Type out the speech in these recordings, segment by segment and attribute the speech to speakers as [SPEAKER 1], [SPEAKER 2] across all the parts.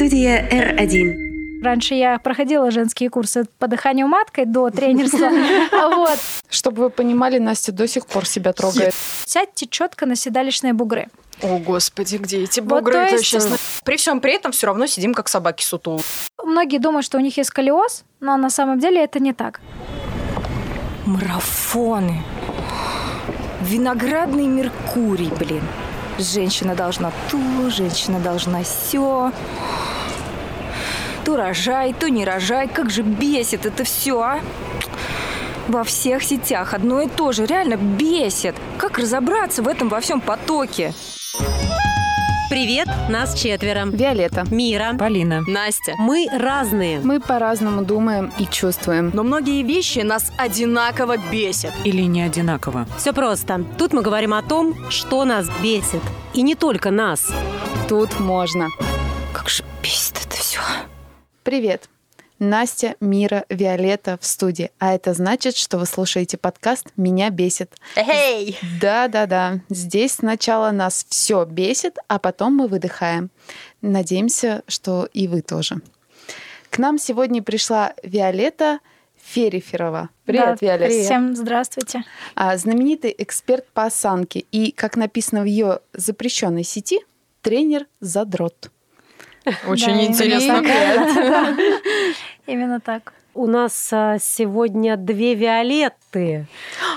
[SPEAKER 1] Студия R1.
[SPEAKER 2] Раньше я проходила женские курсы по дыханию маткой до тренерства. Вот.
[SPEAKER 3] Чтобы вы понимали, Настя до сих пор себя трогает.
[SPEAKER 2] Сядьте четко на седалищные бугры.
[SPEAKER 4] О, господи, где эти
[SPEAKER 2] Вот,
[SPEAKER 4] бугры?
[SPEAKER 2] то
[SPEAKER 4] Это
[SPEAKER 2] есть-
[SPEAKER 4] честно. При всем при этом все равно сидим как собаки сутулы.
[SPEAKER 2] Многие думают, что у них есть сколиоз, но на самом деле это не так.
[SPEAKER 5] Марафоны. Виноградный Меркурий, блин. Женщина должна то, женщина должна все. То рожай, то не рожай. Как же бесит это все, а? Во всех сетях одно и то же. Реально бесит. Как разобраться в этом во всем потоке?
[SPEAKER 6] Привет, нас четверо.
[SPEAKER 3] Виолетта.
[SPEAKER 6] Мира.
[SPEAKER 7] Полина.
[SPEAKER 4] Настя.
[SPEAKER 6] Мы разные.
[SPEAKER 3] Мы по-разному думаем и чувствуем.
[SPEAKER 4] Но многие вещи нас одинаково бесят.
[SPEAKER 7] Или не одинаково.
[SPEAKER 6] Все просто. Тут мы говорим о том, что нас бесит. И не только нас.
[SPEAKER 3] Тут можно.
[SPEAKER 5] Как же бесит это все.
[SPEAKER 3] Привет. Настя, Мира, Виолетта в студии. А это значит, что вы слушаете подкаст «Меня бесит».
[SPEAKER 4] Эй!
[SPEAKER 3] Да-да-да. Здесь сначала нас все бесит, а потом мы выдыхаем. Надеемся, что и вы тоже. К нам сегодня пришла Виолетта Фериферова. Привет,
[SPEAKER 2] Да,
[SPEAKER 3] Виолетта.
[SPEAKER 2] Всем здравствуйте.
[SPEAKER 3] А, знаменитый эксперт по осанке и, как написано в ее запрещенной сети, тренер задрот.
[SPEAKER 4] Очень интересно.
[SPEAKER 2] именно так.
[SPEAKER 6] У нас а, сегодня две Виолетты.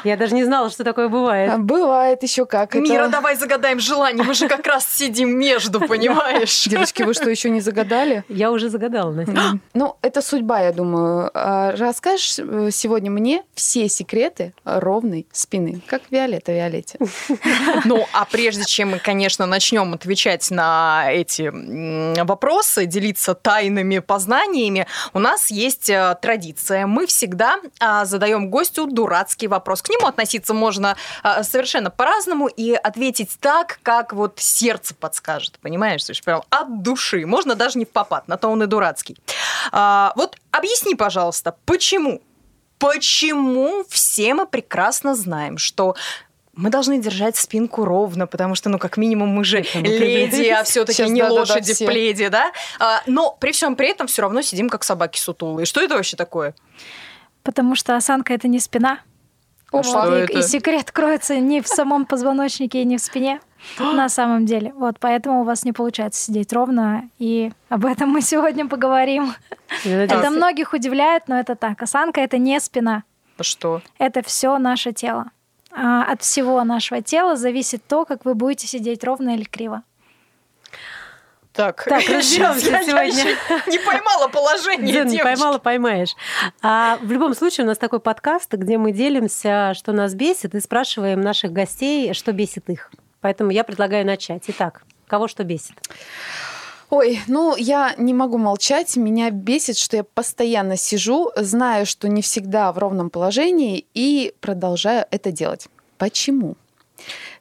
[SPEAKER 6] Я даже не знала, что такое бывает.
[SPEAKER 3] А, Бывает еще как.
[SPEAKER 4] Мира,
[SPEAKER 3] это...
[SPEAKER 4] давай загадаем желание. Мы же как раз сидим между, понимаешь?
[SPEAKER 3] Девочки, вы что, еще не загадали?
[SPEAKER 6] Я уже загадала, Настя.
[SPEAKER 3] Ну, это судьба, я думаю. А, Расскажешь э, сегодня мне все секреты ровной спины, как Виолетта Виолетте.
[SPEAKER 4] Ну, а прежде чем мы, конечно, начнем отвечать на эти вопросы, делиться тайными познаниями, у нас есть э, традиция. Мы всегда а, задаем гостю дурацкий вопрос. К нему относиться можно а, совершенно по-разному и ответить так, как вот сердце подскажет, понимаешь? То прям от души. Можно даже не в попад, на то он и дурацкий. А, вот объясни, пожалуйста, почему? Почему все мы прекрасно знаем, что мы должны держать спинку ровно, потому что, ну, как минимум, мы же
[SPEAKER 6] Это мы
[SPEAKER 4] леди, а все-таки не
[SPEAKER 3] да-да-да,
[SPEAKER 4] лошади
[SPEAKER 3] все.
[SPEAKER 4] в пледе, да? А, но при всем при этом все равно сидим как собаки сутулые. Что это вообще такое?
[SPEAKER 2] Потому что осанка это не спина.
[SPEAKER 3] Опа.
[SPEAKER 2] Вот,
[SPEAKER 4] Что
[SPEAKER 2] и,
[SPEAKER 4] это?
[SPEAKER 2] и секрет кроется не в самом позвоночнике и не в спине. На самом деле. Вот поэтому у вас не получается сидеть ровно. И об этом мы сегодня поговорим. Это многих удивляет, но это так. Осанка это не спина.
[SPEAKER 4] Что?
[SPEAKER 2] Это все наше тело. А от всего нашего тела зависит то, как вы будете сидеть ровно или криво.
[SPEAKER 4] Так,
[SPEAKER 6] Так, разберемся сегодня.
[SPEAKER 4] Не поймала положение,
[SPEAKER 6] не поймала, поймаешь. А в любом случае у нас такой подкаст, где мы делимся, что нас бесит, и спрашиваем наших гостей, что бесит их. Поэтому я предлагаю начать. Итак, кого что бесит?
[SPEAKER 3] Ой, ну я не могу молчать. Меня бесит, что я постоянно сижу, знаю, что не всегда в ровном положении, и продолжаю это делать. Почему?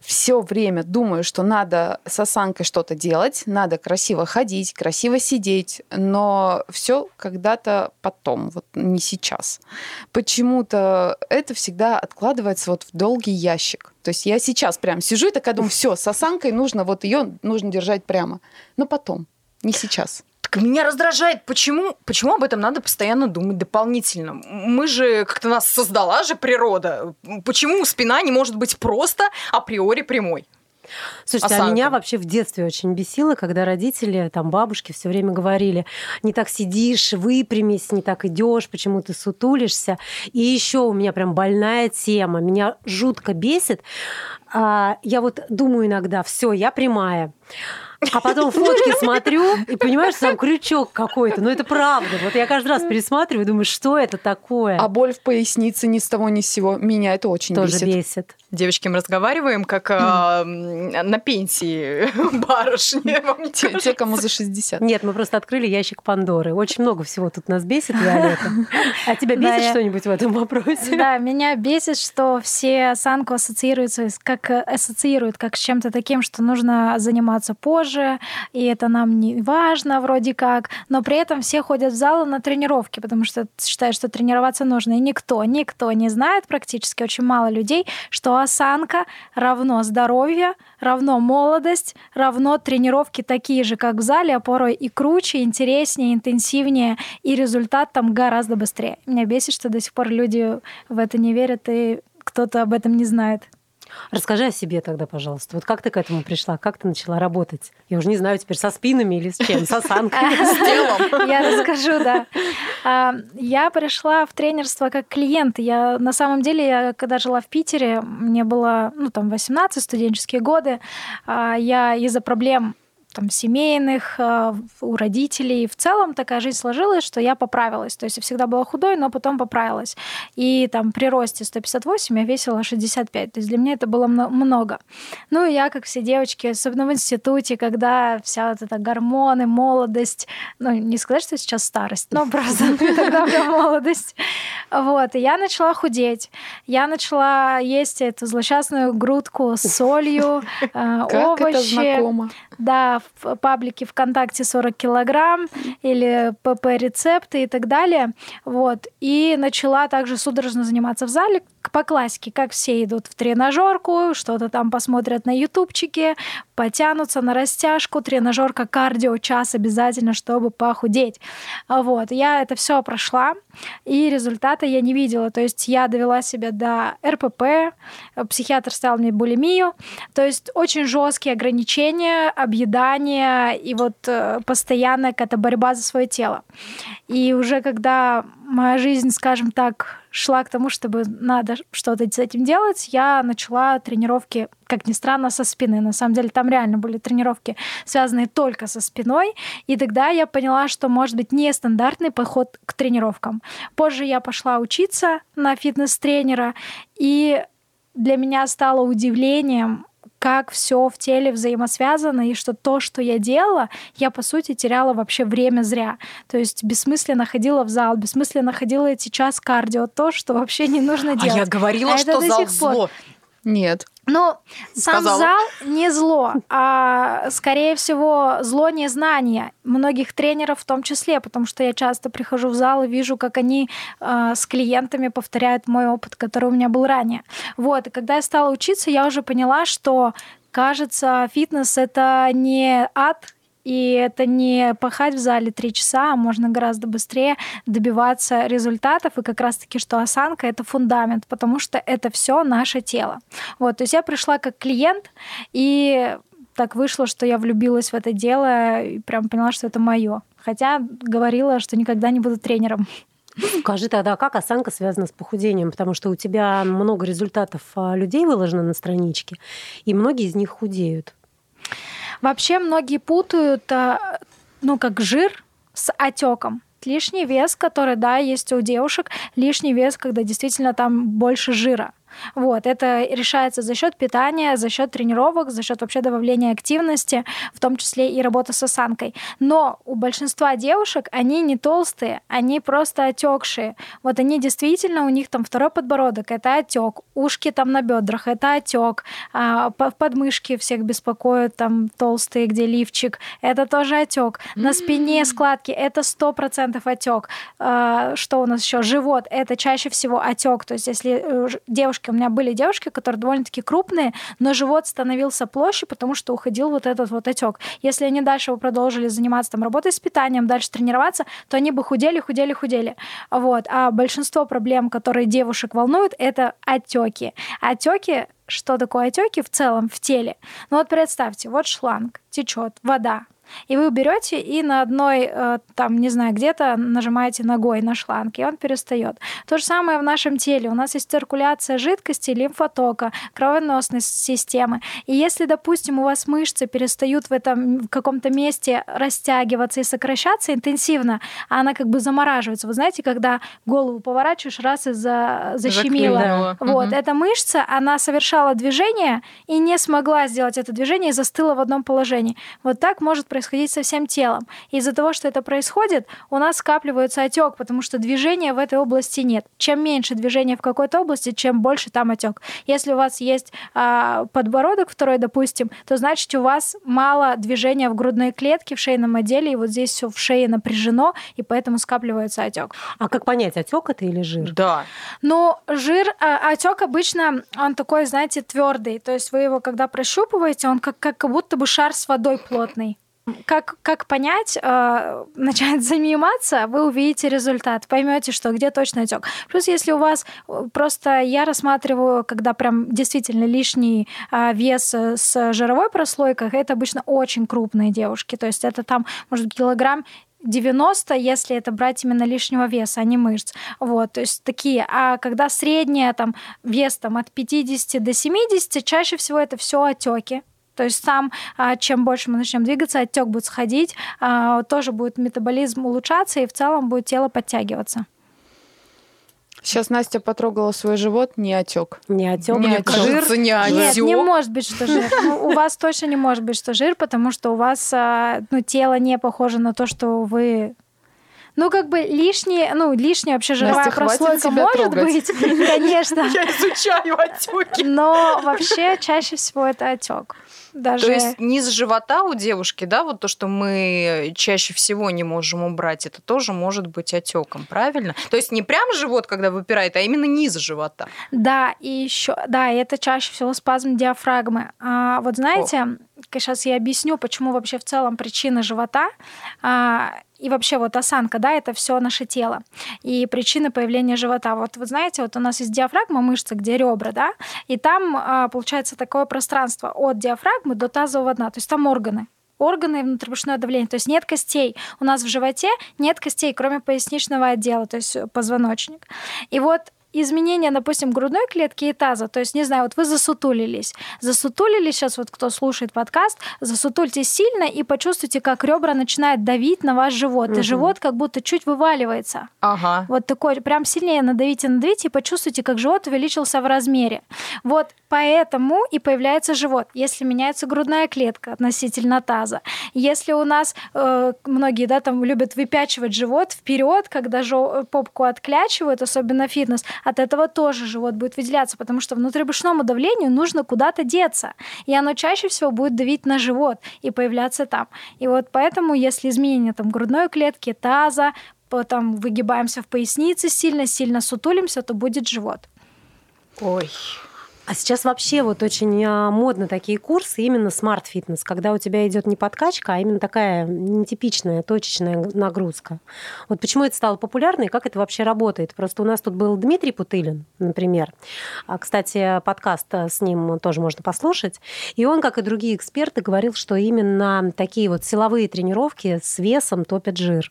[SPEAKER 3] Все время думаю, что надо с осанкой что-то делать, надо красиво ходить, красиво сидеть, но все когда-то потом, вот не сейчас. Почему-то это всегда откладывается вот в долгий ящик. То есть я сейчас прям сижу и такая думаю, все, с осанкой нужно, вот ее нужно держать прямо. Но потом, не сейчас.
[SPEAKER 4] Так меня раздражает, почему, почему об этом надо постоянно думать дополнительно? Мы же, как-то нас создала же природа. Почему спина не может быть просто априори прямой?
[SPEAKER 6] Слушайте, а
[SPEAKER 4] Осанка.
[SPEAKER 6] меня вообще в детстве очень бесило, когда родители, там бабушки все время говорили, не так сидишь, выпрямись, не так идешь, почему ты сутулишься. И еще у меня прям больная тема, меня жутко бесит. А, я вот думаю иногда, все, я прямая. А потом фотки смотрю и понимаешь, что там крючок какой-то. Но это правда. Вот я каждый раз пересматриваю и думаю, что это такое?
[SPEAKER 3] А боль в пояснице ни с того ни с сего. Меня это очень
[SPEAKER 6] Тоже
[SPEAKER 3] бесит.
[SPEAKER 6] бесит.
[SPEAKER 4] Девочки, мы разговариваем, как м, на пенсии барышни.
[SPEAKER 3] Те, те, кому за 60.
[SPEAKER 6] Нет, мы просто открыли ящик Пандоры. Очень много всего тут нас бесит, Виолетта. А тебя
[SPEAKER 2] Да,
[SPEAKER 6] бесит
[SPEAKER 2] я-
[SPEAKER 6] что-нибудь в этом вопросе?
[SPEAKER 2] Да, меня бесит, что все осанку ассоциируются, как э, ассоциируют как с чем-то таким, что нужно заниматься заниматься позже, и это нам не важно вроде как, но при этом все ходят в зал на тренировки, потому что считают, что тренироваться нужно. И никто, никто не знает практически, очень мало людей, что осанка равно здоровье, равно молодость, равно тренировки такие же, как в зале, а порой и круче, интереснее, интенсивнее, и результат там гораздо быстрее. Меня бесит, что до сих пор люди в это не верят, и кто-то об этом не знает.
[SPEAKER 6] Расскажи о себе тогда, пожалуйста. Вот как ты к этому пришла? Как ты начала работать? Я уже не знаю теперь, со спинами или с чем? С осанкой?
[SPEAKER 4] С телом.
[SPEAKER 2] Я расскажу, да. А, Я пришла в тренерство как клиент. Я на самом деле, я когда жила в Питере, мне было, ну, там, 18 студенческие годы, а, я из-за проблем там, семейных, э, у родителей. В целом такая жизнь сложилась, что я поправилась. То есть я всегда была худой, но потом поправилась. И там при росте 158 я весила 65. То есть для меня это было мно- много. Ну и я, как все девочки, особенно в институте, когда вся вот эта гормоны, молодость, ну не сказать, что сейчас старость, но просто тогда была молодость. Вот, и я начала худеть. Я начала есть эту злосчастную грудку с солью, э, овощи. Да, в паблике ВКонтакте 40 килограмм или ПП-рецепты и так далее. Вот. И начала также судорожно заниматься в зале по классике, как все идут в тренажерку, что-то там посмотрят на ютубчике, потянутся на растяжку, тренажерка кардио час обязательно, чтобы похудеть. Вот. Я это все прошла, и результата я не видела. То есть я довела себя до РПП, психиатр ставил мне булимию, то есть очень жесткие ограничения, объедание и вот э, постоянная какая-то борьба за свое тело. И уже когда моя жизнь, скажем так, шла к тому, чтобы надо что-то с этим делать, я начала тренировки, как ни странно, со спины. На самом деле там реально были тренировки, связанные только со спиной. И тогда я поняла, что может быть нестандартный подход к тренировкам. Позже я пошла учиться на фитнес-тренера, и для меня стало удивлением, как все в теле взаимосвязано, и что то, что я делала, я, по сути, теряла вообще время зря. То есть бессмысленно ходила в зал, бессмысленно ходила эти час кардио, то, что вообще не нужно
[SPEAKER 4] А
[SPEAKER 2] делать.
[SPEAKER 4] я говорила,
[SPEAKER 2] А
[SPEAKER 4] что зал зло.
[SPEAKER 3] Нет.
[SPEAKER 2] Ну, сам
[SPEAKER 4] Сказала.
[SPEAKER 2] зал не зло, а скорее всего зло незнание многих тренеров в том числе, потому что я часто прихожу в зал и вижу, как они э, с клиентами повторяют мой опыт, который у меня был ранее. Вот, и когда я стала учиться, я уже поняла, что кажется, фитнес это не ад, и это не пахать в зале три часа, а можно гораздо быстрее добиваться результатов. И как раз-таки, что осанка — это фундамент, потому что это все наше тело. Вот, то есть я пришла как клиент, и так вышло, что я влюбилась в это дело и прям поняла, что это мое. Хотя говорила, что никогда не буду тренером.
[SPEAKER 6] Скажи тогда, как осанка связана с похудением? Потому что у тебя много результатов а, людей выложено на страничке, и многие из них худеют.
[SPEAKER 2] Вообще многие путают, а, ну, как жир с отеком. Лишний вес, который, да, есть у девушек, лишний вес, когда действительно там больше жира. Вот, это решается за счет питания, за счет тренировок, за счет вообще добавления активности, в том числе и работы с осанкой. Но у большинства девушек они не толстые, они просто отекшие. Вот они действительно, у них там второй подбородок, это отек, ушки там на бедрах, это отек, а, по- подмышки всех беспокоят, там толстые, где лифчик, это тоже отек. На спине складки, это сто процентов отек. А, Что у нас еще? Живот, это чаще всего отек. То есть если э, ж- девушки, у меня были девушки, которые довольно-таки крупные, но живот становился площадь, потому что уходил вот этот вот отек. Если они дальше бы продолжили заниматься там работой с питанием, дальше тренироваться, то они бы худели, худели, худели. Вот. А большинство проблем, которые девушек волнуют, это отеки. Отеки что такое отеки в целом в теле? Ну вот представьте, вот шланг, течет вода, и вы берете и на одной, э, там, не знаю, где-то нажимаете ногой на шланг, и он перестает. То же самое в нашем теле. У нас есть циркуляция жидкости, лимфотока, кровеносной системы. И если, допустим, у вас мышцы перестают в этом в каком-то месте растягиваться и сокращаться интенсивно, а она как бы замораживается. Вы знаете, когда голову поворачиваешь, раз и за, защемило. Вот,
[SPEAKER 4] Мгм.
[SPEAKER 2] эта мышца, она совершала движение и не смогла сделать это движение и застыла в одном положении. Вот так может происходить со всем телом. И из-за того, что это происходит, у нас скапливается отек, потому что движения в этой области нет. Чем меньше движения в какой-то области, чем больше там отек. Если у вас есть а, подбородок второй, допустим, то значит у вас мало движения в грудной клетке, в шейном отделе, и вот здесь все в шее напряжено, и поэтому скапливается отек.
[SPEAKER 6] А как понять, отек это или жир?
[SPEAKER 4] Да.
[SPEAKER 2] Ну, жир, а, отек обычно, он такой, знаете, твердый. То есть вы его, когда прощупываете, он как, как будто бы шар с водой плотный. Как, как понять, э, начать заниматься, вы увидите результат, поймете, что где точно отек. Плюс, если у вас э, просто я рассматриваю, когда прям действительно лишний э, вес с жировой прослойкой, это обычно очень крупные девушки. То есть это там, может килограмм 90, если это брать именно лишнего веса, а не мышц. Вот, то есть такие. А когда средняя там вес там от 50 до 70, чаще всего это все отеки. То есть сам, а, чем больше мы начнем двигаться, отек будет сходить, а, тоже будет метаболизм улучшаться, и в целом будет тело подтягиваться.
[SPEAKER 3] Сейчас Настя потрогала свой живот, не отек.
[SPEAKER 6] Не отек, не отек.
[SPEAKER 4] кажется, не
[SPEAKER 2] Нет, не
[SPEAKER 4] отек.
[SPEAKER 2] может быть, что жир. Ну, у вас точно не может быть, что жир, потому что у вас а, ну, тело не похоже на то, что вы ну, как бы лишнее, ну, лишняя вообще жировая
[SPEAKER 3] Настя,
[SPEAKER 2] прослойка может
[SPEAKER 3] трогать.
[SPEAKER 2] быть, конечно.
[SPEAKER 4] Я изучаю отеки.
[SPEAKER 2] Но вообще чаще всего это отек. Даже
[SPEAKER 4] То есть низ живота у девушки, да, вот то, что мы чаще всего не можем убрать, это тоже может быть отеком, правильно? То есть не прям живот, когда выпирает, а именно низ живота.
[SPEAKER 2] Да, и еще, да, и это чаще всего спазм диафрагмы. А, вот знаете, сейчас я объясню, почему вообще в целом причина живота а, и вообще вот осанка, да, это все наше тело. И причины появления живота. Вот вы знаете, вот у нас есть диафрагма, мышца, где ребра, да, и там а, получается такое пространство от диафрагмы до тазового дна, то есть там органы органы и внутрибрюшное давление. То есть нет костей. У нас в животе нет костей, кроме поясничного отдела, то есть позвоночник. И вот изменения, допустим, грудной клетки и таза, то есть, не знаю, вот вы засутулились, засутулились, сейчас вот кто слушает подкаст, засутульте сильно и почувствуйте, как ребра начинают давить на ваш живот, и
[SPEAKER 6] Мгм.
[SPEAKER 2] живот как будто чуть вываливается.
[SPEAKER 4] Ага.
[SPEAKER 2] Вот такой, прям сильнее надавите, надавите и почувствуйте, как живот увеличился в размере. Вот поэтому и появляется живот, если меняется грудная клетка относительно таза. Если у нас э, многие, да, там любят выпячивать живот вперед, когда жо- попку отклячивают, особенно фитнес, от этого тоже живот будет выделяться, потому что внутрибрюшному давлению нужно куда-то деться, и оно чаще всего будет давить на живот и появляться там. И вот поэтому, если изменение там грудной клетки, таза, по- там выгибаемся в пояснице сильно, сильно сутулимся, то будет живот.
[SPEAKER 4] Ой.
[SPEAKER 6] А сейчас вообще вот очень а, модно такие курсы, именно смарт-фитнес, когда у тебя идет не подкачка, а именно такая нетипичная, точечная нагрузка. Вот почему это стало популярно и как это вообще работает? Просто у нас тут был Дмитрий Путылин, например. А, Кстати, подкаст а, с ним тоже можно послушать. И он, как и другие эксперты, говорил, что именно такие вот силовые тренировки с весом топят жир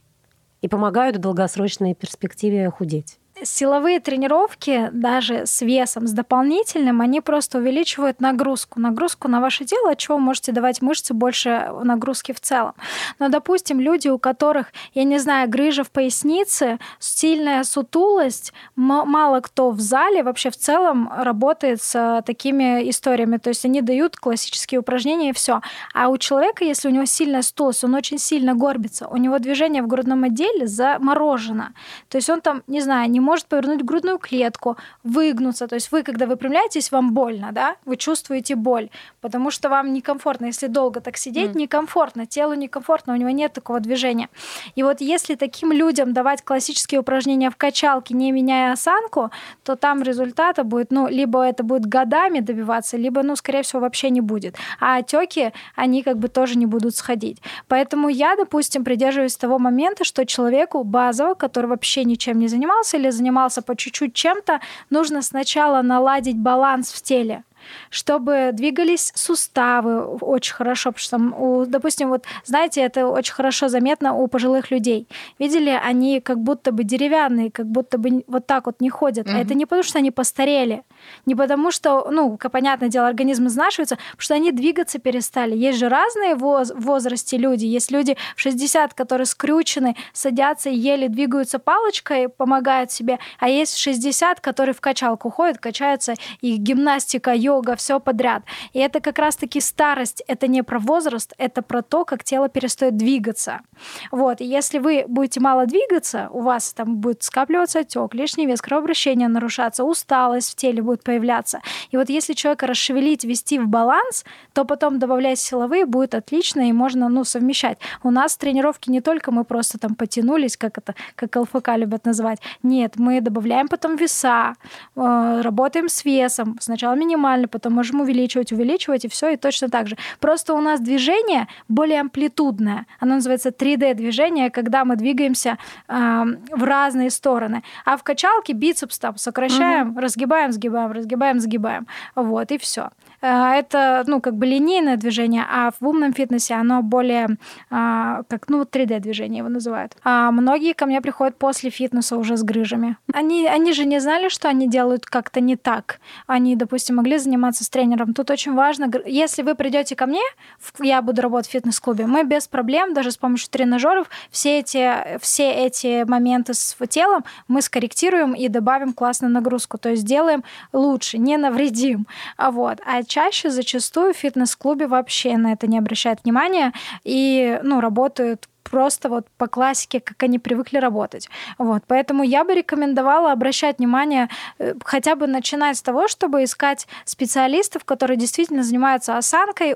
[SPEAKER 6] и помогают в долгосрочной перспективе худеть.
[SPEAKER 2] Силовые тренировки, даже с весом, с дополнительным, они просто увеличивают нагрузку. Нагрузку на ваше тело, от чего вы можете давать мышцы больше нагрузки в целом. Но, допустим, люди, у которых, я не знаю, грыжа в пояснице, сильная сутулость, мало кто в зале вообще в целом работает с э, такими историями. То есть они дают классические упражнения и все. А у человека, если у него сильная сутулость, он очень сильно горбится, у него движение в грудном отделе заморожено. То есть он там, не знаю, не может повернуть грудную клетку, выгнуться. То есть вы, когда выпрямляетесь, вам больно, да? Вы чувствуете боль, потому что вам некомфортно. Если долго так сидеть, некомфортно, телу некомфортно, у него нет такого движения. И вот если таким людям давать классические упражнения в качалке, не меняя осанку, то там результата будет, ну, либо это будет годами добиваться, либо, ну, скорее всего, вообще не будет. А отеки, они как бы тоже не будут сходить. Поэтому я, допустим, придерживаюсь того момента, что человеку базово, который вообще ничем не занимался или занимался по чуть-чуть чем-то, нужно сначала наладить баланс в теле чтобы двигались суставы очень хорошо, потому что, у, допустим, вот, знаете, это очень хорошо заметно у пожилых людей. Видели, они как будто бы деревянные, как будто бы вот так вот не ходят. А это не потому, что они постарели, не потому, что, ну, понятное дело, организм изнашивается, потому что они двигаться перестали. Есть же разные воз- в возрасте люди. Есть люди в 60, которые скрючены, садятся и еле двигаются палочкой, помогают себе, а есть 60, которые в качалку ходят, качаются, и гимнастика, йога, йога, все подряд. И это как раз-таки старость, это не про возраст, это про то, как тело перестает двигаться. Вот, и если вы будете мало двигаться, у вас там будет скапливаться отек, лишний вес, кровообращение нарушаться, усталость в теле будет появляться. И вот если человека расшевелить, ввести в баланс, то потом добавлять силовые будет отлично, и можно ну, совмещать. У нас тренировки не только мы просто там потянулись, как это, как ЛФК любят называть. Нет, мы добавляем потом веса, э, работаем с весом. Сначала минимально, потом можем увеличивать, увеличивать, и все, и точно так же. Просто у нас движение более амплитудное. Оно называется 3D-движение, когда мы двигаемся э, в разные стороны. А в качалке бицепс там сокращаем, угу. разгибаем, сгибаем, разгибаем, сгибаем. Вот, и все. Э, это, ну, как бы линейное движение, а в умном фитнесе оно более, а, как, ну, 3D-движение его называют. А многие ко мне приходят после фитнеса уже с грыжами. Они, они же не знали, что они делают как-то не так. Они, допустим, могли заниматься с тренером. Тут очень важно, если вы придете ко мне, я буду работать в фитнес-клубе, мы без проблем, даже с помощью тренажеров, все эти, все эти моменты с телом мы скорректируем и добавим классную нагрузку. То есть делаем лучше, не навредим. А вот. А чаще зачастую в фитнес-клубе вообще на это не обращают внимания и ну, работают просто вот по классике, как они привыкли работать. Вот. Поэтому я бы рекомендовала обращать внимание, э, хотя бы начинать с того, чтобы искать специалистов, которые действительно занимаются осанкой.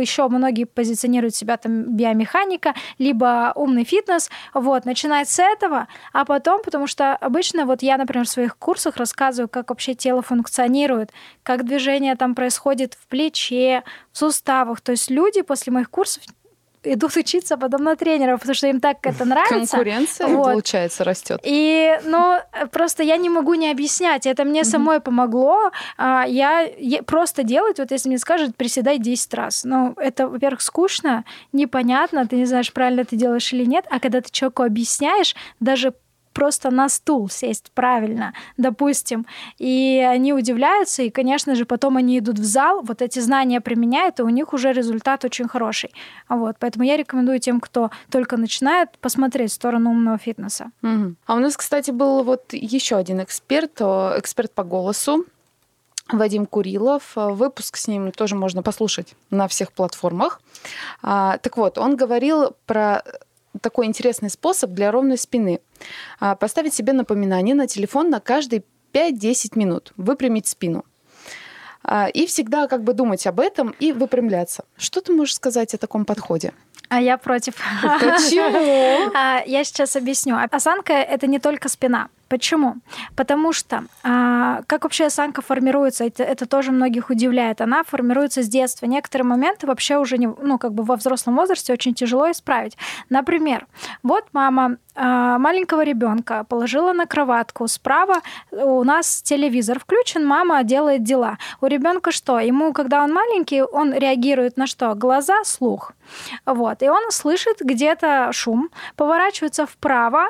[SPEAKER 2] Еще многие позиционируют себя там биомеханика, либо умный фитнес. Вот. Начинать с этого, а потом, потому что обычно вот я, например, в своих курсах рассказываю, как вообще тело функционирует, как движение там происходит в плече, в суставах. То есть люди после моих курсов идут учиться потом на тренеров, потому что им так это нравится.
[SPEAKER 3] Конкуренция, вот. получается, растет.
[SPEAKER 2] И, ну, просто я не могу не объяснять. Это мне mm-hmm. самой помогло. А, я, я просто делать, вот если мне скажут, приседай 10 раз. Ну, это, во-первых, скучно, непонятно, ты не знаешь, правильно ты делаешь или нет. А когда ты человеку объясняешь, даже просто на стул сесть правильно, допустим. И они удивляются, и, конечно же, потом они идут в зал, вот эти знания применяют, и у них уже результат очень хороший. Вот, поэтому я рекомендую тем, кто только начинает, посмотреть в сторону умного фитнеса.
[SPEAKER 3] Угу. А у нас, кстати, был вот еще один эксперт, эксперт по голосу, Вадим Курилов. Выпуск с ним тоже можно послушать на всех платформах. А, так вот, он говорил про такой интересный способ для ровной спины. А, поставить себе напоминание на телефон на каждые 5-10 минут, выпрямить спину. А, и всегда как бы думать об этом и выпрямляться. Что ты можешь сказать о таком подходе?
[SPEAKER 2] А я против.
[SPEAKER 3] Почему?
[SPEAKER 2] А, я сейчас объясню. Осанка — это не только спина. Почему? Потому что а, как вообще осанка формируется, это, это тоже многих удивляет. Она формируется с детства. Некоторые моменты вообще уже не, ну, как бы во взрослом возрасте очень тяжело исправить. Например, вот мама а, маленького ребенка положила на кроватку. Справа у нас телевизор включен, мама делает дела. У ребенка что? Ему, когда он маленький, он реагирует на что? Глаза, слух. Вот. И он слышит где-то шум, поворачивается вправо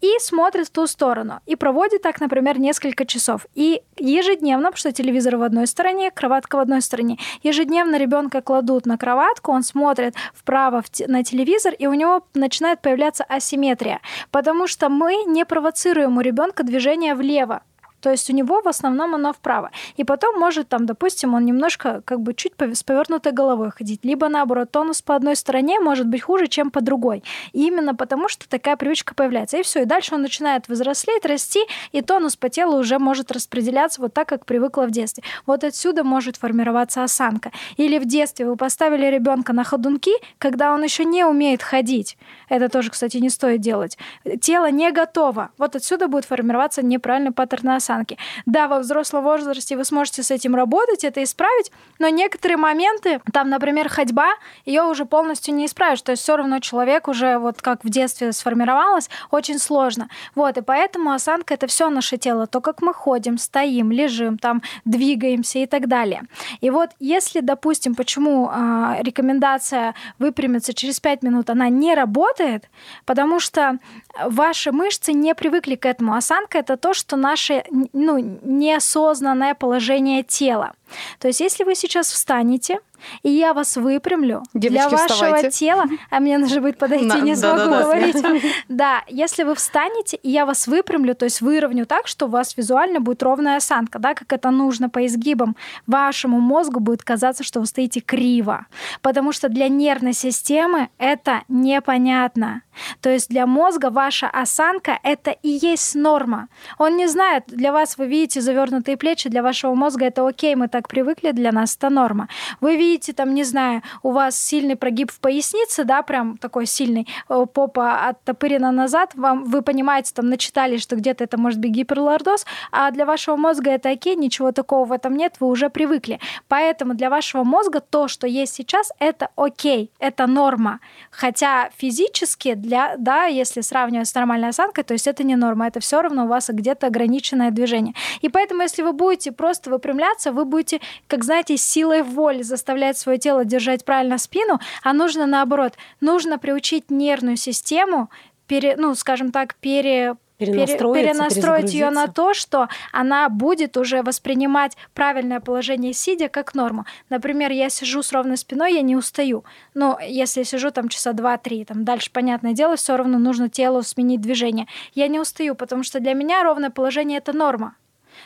[SPEAKER 2] и смотрит в ту сторону. И проводит так, например, несколько часов. И ежедневно, потому что телевизор в одной стороне, кроватка в одной стороне, ежедневно ребенка кладут на кроватку, он смотрит вправо на телевизор, и у него начинает появляться асимметрия, потому что мы не провоцируем у ребенка движение влево. То есть у него в основном оно вправо. И потом может там, допустим, он немножко как бы чуть с повернутой головой ходить. Либо наоборот, тонус по одной стороне может быть хуже, чем по другой. И именно потому, что такая привычка появляется. И все. И дальше он начинает взрослеть, расти, и тонус по телу уже может распределяться вот так, как привыкла в детстве. Вот отсюда может формироваться осанка. Или в детстве вы поставили ребенка на ходунки, когда он еще не умеет ходить. Это тоже, кстати, не стоит делать. Тело не готово. Вот отсюда будет формироваться неправильный паттерн осанки осанки. Да, во взрослом возрасте вы сможете с этим работать, это исправить, но некоторые моменты, там, например, ходьба, ее уже полностью не исправишь. То есть все равно человек уже вот как в детстве сформировалось, очень сложно. Вот, и поэтому осанка это все наше тело, то, как мы ходим, стоим, лежим, там, двигаемся и так далее. И вот если, допустим, почему э, рекомендация выпрямиться через 5 минут, она не работает, потому что ваши мышцы не привыкли к этому. Осанка это то, что наше ну, неосознанное положение тела. То есть если вы сейчас встанете, и я вас выпрямлю
[SPEAKER 3] Девочки,
[SPEAKER 2] для вашего
[SPEAKER 3] вставайте.
[SPEAKER 2] тела, а мне нужно будет подойти,
[SPEAKER 4] На-
[SPEAKER 2] не смогу
[SPEAKER 4] да-да-да.
[SPEAKER 2] говорить. Да, если вы встанете, и я вас выпрямлю, то есть выровню так, что у вас визуально будет ровная осанка, да, как это нужно по изгибам, вашему мозгу будет казаться, что вы стоите криво, потому что для нервной системы это непонятно. То есть для мозга ваша осанка — это и есть норма. Он не знает, для вас вы видите завернутые плечи, для вашего мозга это окей, мы так привыкли, для нас это норма. Вы видите, там, не знаю, у вас сильный прогиб в пояснице, да, прям такой сильный, э, попа оттопырена назад, вам, вы понимаете, там, начитали, что где-то это может быть гиперлордоз, а для вашего мозга это окей, ничего такого в этом нет, вы уже привыкли. Поэтому для вашего мозга то, что есть сейчас, это окей, это норма. Хотя физически, для, да, если сравнивать с нормальной осанкой, то есть это не норма, это все равно у вас где-то ограниченное движение. И поэтому, если вы будете просто выпрямляться, вы будете, как знаете, силой воли заставлять свое тело держать правильно спину, а нужно наоборот, нужно приучить нервную систему пере, ну, скажем так, пере, перенастроить ее на то, что она будет уже воспринимать правильное положение сидя как норму. Например, я сижу с ровной спиной, я не устаю. Но если я сижу там часа два-три, там дальше, понятное дело, все равно нужно телу сменить движение. Я не устаю, потому что для меня ровное положение это норма.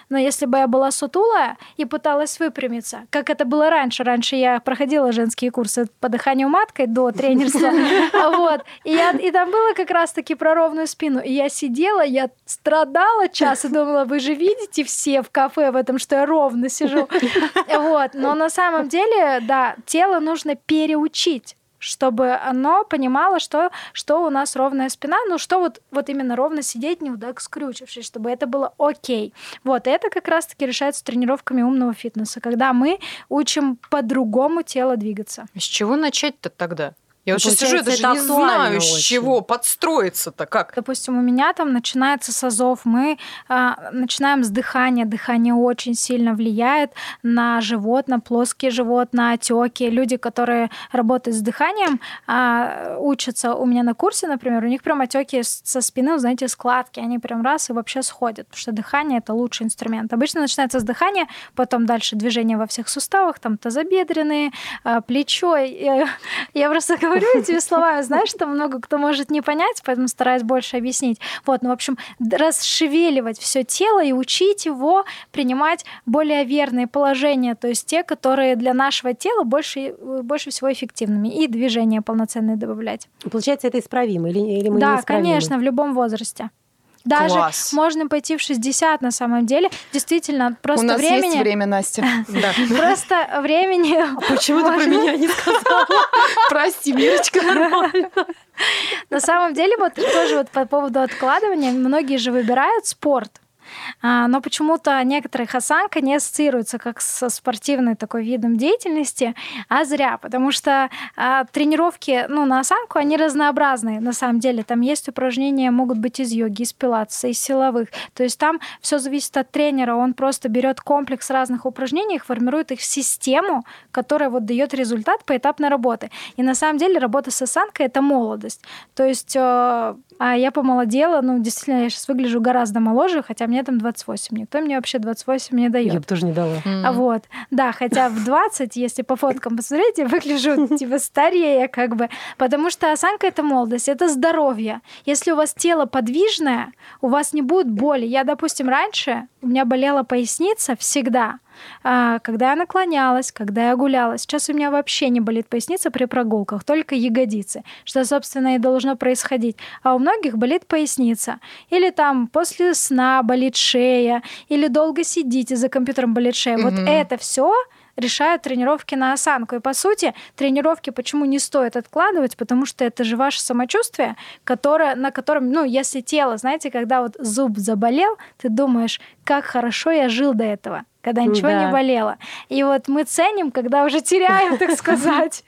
[SPEAKER 2] Но если бы я была сутулая и пыталась выпрямиться, как это было раньше, раньше я проходила женские курсы по дыханию маткой до тренерства, вот, и там было как раз-таки про ровную спину, и я сидела, я страдала час и думала, вы же видите все в кафе в этом, что я ровно сижу, вот, но на самом деле, да, тело нужно переучить чтобы оно понимало, что, что у нас ровная спина, ну что вот, вот именно ровно сидеть, не так скрючившись, чтобы это было окей. Вот, и это как раз-таки решается тренировками умного фитнеса, когда мы учим по-другому тело двигаться.
[SPEAKER 4] С чего начать-то тогда? Я вот сейчас сижу, я даже не знаю, с
[SPEAKER 6] очень.
[SPEAKER 4] чего подстроиться-то, как.
[SPEAKER 2] Допустим, у меня там начинается с азов, мы а, начинаем с дыхания. Дыхание очень сильно влияет на живот, на плоский живот, на отеки. Люди, которые работают с дыханием, а, учатся у меня на курсе, например, у них прям отеки со спины, знаете, складки, они прям раз и вообще сходят, потому что дыхание это лучший инструмент. Обычно начинается с дыхания, потом дальше движение во всех суставах, там тазобедренные, а, плечо. Я, я просто говорю этими словами, знаешь, что много кто может не понять, поэтому стараюсь больше объяснить. Вот, ну, в общем, расшевеливать все тело и учить его принимать более верные положения, то есть те, которые для нашего тела больше, больше всего эффективными, и движения полноценные добавлять.
[SPEAKER 6] Получается, это исправимо или, или мы
[SPEAKER 2] да, конечно, в любом возрасте. Даже
[SPEAKER 4] Класс.
[SPEAKER 2] можно пойти в 60 на самом деле. Действительно, просто
[SPEAKER 3] У нас
[SPEAKER 2] времени...
[SPEAKER 3] есть время, Настя.
[SPEAKER 4] Да.
[SPEAKER 2] Просто времени...
[SPEAKER 6] Почему ты про меня не сказала?
[SPEAKER 3] Прости, Мирочка.
[SPEAKER 2] На самом деле, вот тоже вот по поводу откладывания, многие же выбирают спорт. А, Но почему-то некоторых осанка не ассоциируется как со спортивной такой видом деятельности, а зря, потому что а, тренировки ну, на осанку, они разнообразные на самом деле. Там есть упражнения, могут быть из йоги, из пилатеса, из силовых. То есть там все зависит от тренера, он просто берет комплекс разных упражнений формирует их в систему, которая вот дает результат поэтапной работы. И на самом деле работа с осанкой — это молодость. То есть э, а я помолодела, ну, действительно, я сейчас выгляжу гораздо моложе, хотя мне там 28. Никто мне вообще 28 не дает.
[SPEAKER 6] Я бы тоже не дала.
[SPEAKER 2] А вот, да, хотя в 20, если по фоткам посмотреть, я выгляжу типа старее как бы, потому что осанка — это молодость, это здоровье. Если у вас тело подвижное, у вас не будет боли. Я, допустим, раньше у меня болела поясница всегда, когда я наклонялась, когда я гуляла. Сейчас у меня вообще не болит поясница при прогулках, только ягодицы, что, собственно, и должно происходить. А у многих болит поясница. Или там после сна болит шея, или долго сидите за компьютером болит шея. Вот
[SPEAKER 4] Мгм.
[SPEAKER 2] это все решают тренировки на осанку. И по сути, тренировки почему не стоит откладывать, потому что это же ваше самочувствие, которое, на котором, ну, если тело, знаете, когда вот зуб заболел, ты думаешь, как хорошо я жил до этого когда ничего
[SPEAKER 6] Да.
[SPEAKER 2] не болело. И вот мы ценим, когда уже теряем, так сказать.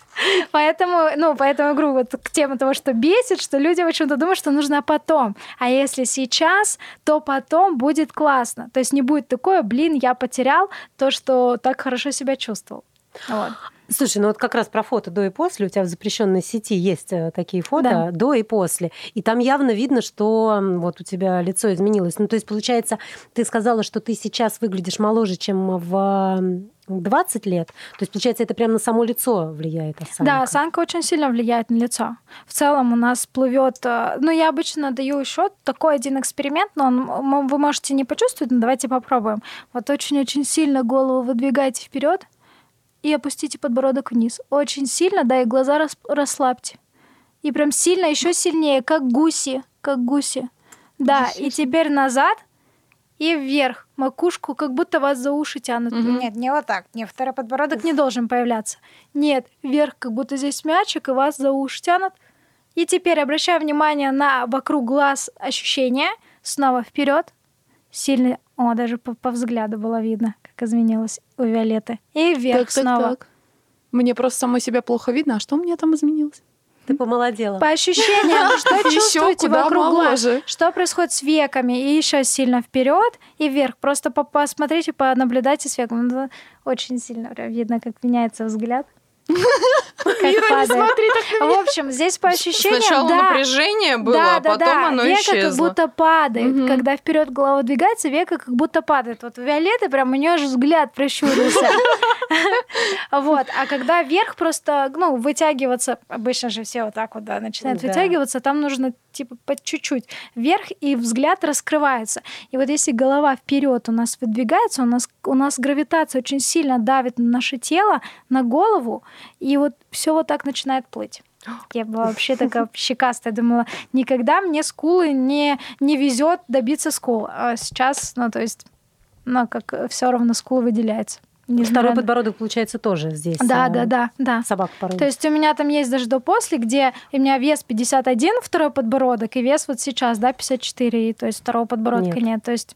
[SPEAKER 2] Поэтому, ну, поэтому, говорю, вот к теме того, что бесит, что люди почему-то думают, что нужно потом. А если сейчас, то потом будет классно. То есть не будет такое, блин, я потерял то, что так хорошо себя чувствовал. Вот.
[SPEAKER 6] Слушай, ну вот как раз про фото до и после. У тебя в запрещенной сети есть э, такие фото
[SPEAKER 2] Да.
[SPEAKER 6] до и после. И там явно видно, что вот у тебя лицо изменилось. Ну, то есть, получается, ты сказала, что ты сейчас выглядишь моложе, чем в м, 20 лет. То есть, получается, это прямо на само лицо влияет осанка.
[SPEAKER 2] Да, осанка очень сильно влияет на лицо. В целом у нас плывет. э, Ну, я обычно даю еще такой один эксперимент, но он, вы можете не почувствовать, но давайте попробуем. Вот очень-очень сильно голову выдвигайте вперед и опустите подбородок вниз. Очень сильно, да, и глаза рас- расслабьте. И прям сильно, еще сильнее, как гуси, как гуси. Да, и теперь назад и вверх. Макушку, как будто вас за уши тянут. Нет, не вот так. Не, второй подбородок не должен появляться. Нет, вверх, как будто здесь мячик, и вас за уши тянут. И теперь обращаю внимание на вокруг глаз ощущения. Снова вперед. Сильно. О, даже по, по взгляду было видно, как изменилось у Виолетты. И вверх
[SPEAKER 3] Так, так,
[SPEAKER 2] снова.
[SPEAKER 3] так. Мне просто самой себя плохо видно. А что у меня там изменилось?
[SPEAKER 6] Ты помолодела.
[SPEAKER 2] По ощущениям, что чувствуете вокруг глаз? Что происходит с веками? И еще сильно вперед и вверх. Просто по- посмотрите, понаблюдайте с веком. Ну, Очень сильно прям видно, как меняется взгляд. Как падает. В общем, здесь по ощущениям,
[SPEAKER 4] Сначала
[SPEAKER 2] да,
[SPEAKER 4] напряжение было,
[SPEAKER 2] да,
[SPEAKER 4] а потом
[SPEAKER 2] да.
[SPEAKER 4] оно
[SPEAKER 2] века
[SPEAKER 4] исчезло.
[SPEAKER 2] как будто падает.
[SPEAKER 3] Мгм.
[SPEAKER 2] Когда вперед голова двигается, века как будто падает. Вот у Виолетты прям у нее же взгляд прищурился. Вот. А когда вверх просто, ну, вытягиваться, обычно же все вот так вот, да, начинают вытягиваться, там нужно типа по чуть-чуть вверх, и взгляд раскрывается. И вот если голова вперед у нас выдвигается, у нас, у нас гравитация очень сильно давит на наше тело, на голову, и вот все вот так начинает плыть. Я была вообще такая щекастая, думала, никогда мне скулы не, не везет добиться скул. А сейчас, ну, то есть, ну, как все равно скул выделяется.
[SPEAKER 6] Второй
[SPEAKER 2] Несмотря на-
[SPEAKER 6] подбородок, получается, тоже здесь.
[SPEAKER 2] Да,
[SPEAKER 6] э,
[SPEAKER 2] да, да, да.
[SPEAKER 6] Собака порой.
[SPEAKER 2] То есть у меня там есть даже до-после, где у меня вес 51, второй подбородок, и вес вот сейчас, да, 54, и то есть второго подбородка
[SPEAKER 6] Нет.
[SPEAKER 2] нет. То есть